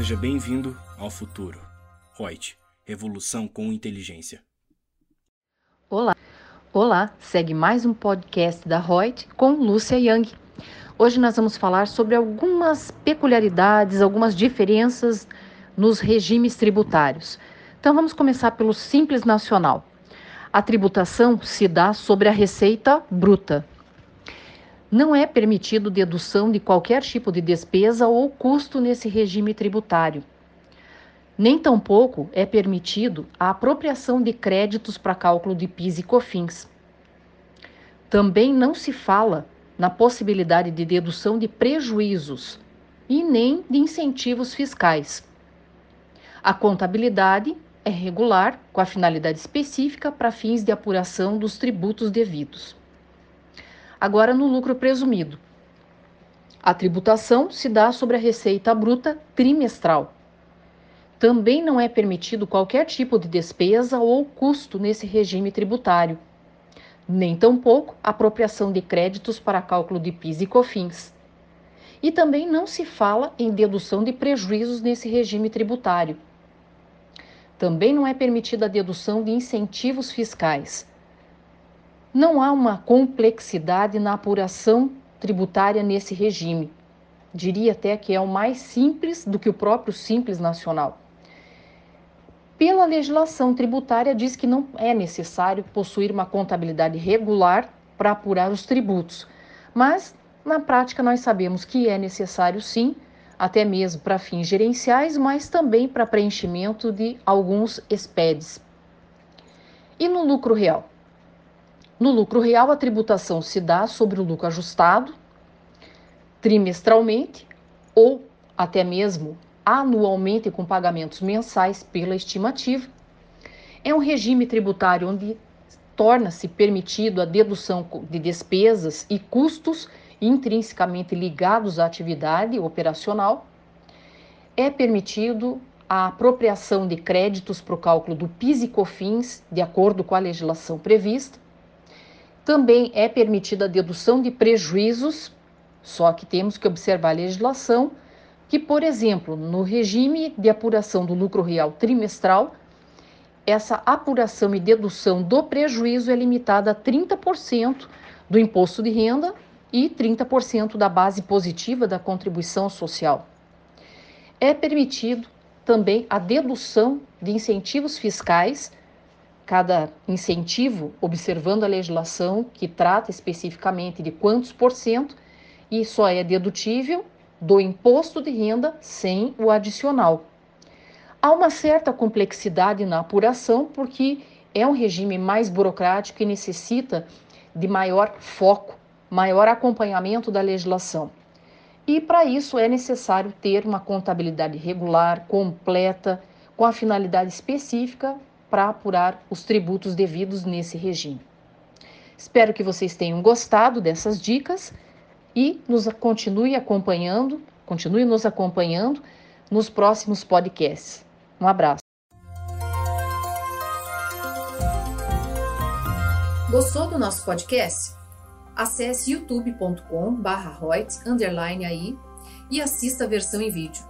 Seja bem-vindo ao futuro. Reut, revolução com inteligência. Olá. Olá, segue mais um podcast da Reut com Lúcia Yang. Hoje nós vamos falar sobre algumas peculiaridades, algumas diferenças nos regimes tributários. Então vamos começar pelo Simples Nacional. A tributação se dá sobre a receita bruta. Não é permitido dedução de qualquer tipo de despesa ou custo nesse regime tributário. Nem tampouco é permitido a apropriação de créditos para cálculo de PIS e COFINS. Também não se fala na possibilidade de dedução de prejuízos e nem de incentivos fiscais. A contabilidade é regular, com a finalidade específica para fins de apuração dos tributos devidos. Agora, no lucro presumido. A tributação se dá sobre a receita bruta trimestral. Também não é permitido qualquer tipo de despesa ou custo nesse regime tributário, nem tampouco apropriação de créditos para cálculo de PIS e COFINS. E também não se fala em dedução de prejuízos nesse regime tributário. Também não é permitida a dedução de incentivos fiscais, não há uma complexidade na apuração tributária nesse regime. Diria até que é o mais simples do que o próprio Simples Nacional. Pela legislação tributária, diz que não é necessário possuir uma contabilidade regular para apurar os tributos, mas na prática nós sabemos que é necessário sim, até mesmo para fins gerenciais, mas também para preenchimento de alguns SPEDs. E no lucro real? No lucro real, a tributação se dá sobre o lucro ajustado trimestralmente ou até mesmo anualmente com pagamentos mensais pela estimativa. É um regime tributário onde torna-se permitido a dedução de despesas e custos intrinsecamente ligados à atividade operacional. É permitido a apropriação de créditos para o cálculo do PIS e COFINS, de acordo com a legislação prevista. Também é permitida a dedução de prejuízos, só que temos que observar a legislação que, por exemplo, no regime de apuração do lucro real trimestral, essa apuração e dedução do prejuízo é limitada a 30% do imposto de renda e 30% da base positiva da contribuição social. É permitido também a dedução de incentivos fiscais cada incentivo, observando a legislação que trata especificamente de quantos por cento, e só é dedutível do imposto de renda sem o adicional. Há uma certa complexidade na apuração, porque é um regime mais burocrático e necessita de maior foco, maior acompanhamento da legislação. E para isso é necessário ter uma contabilidade regular, completa, com a finalidade específica para apurar os tributos devidos nesse regime. Espero que vocês tenham gostado dessas dicas e nos continue acompanhando, continue nos acompanhando nos próximos podcasts. Um abraço. Gostou do nosso podcast? Acesse youtube.com/royts_aí e assista a versão em vídeo.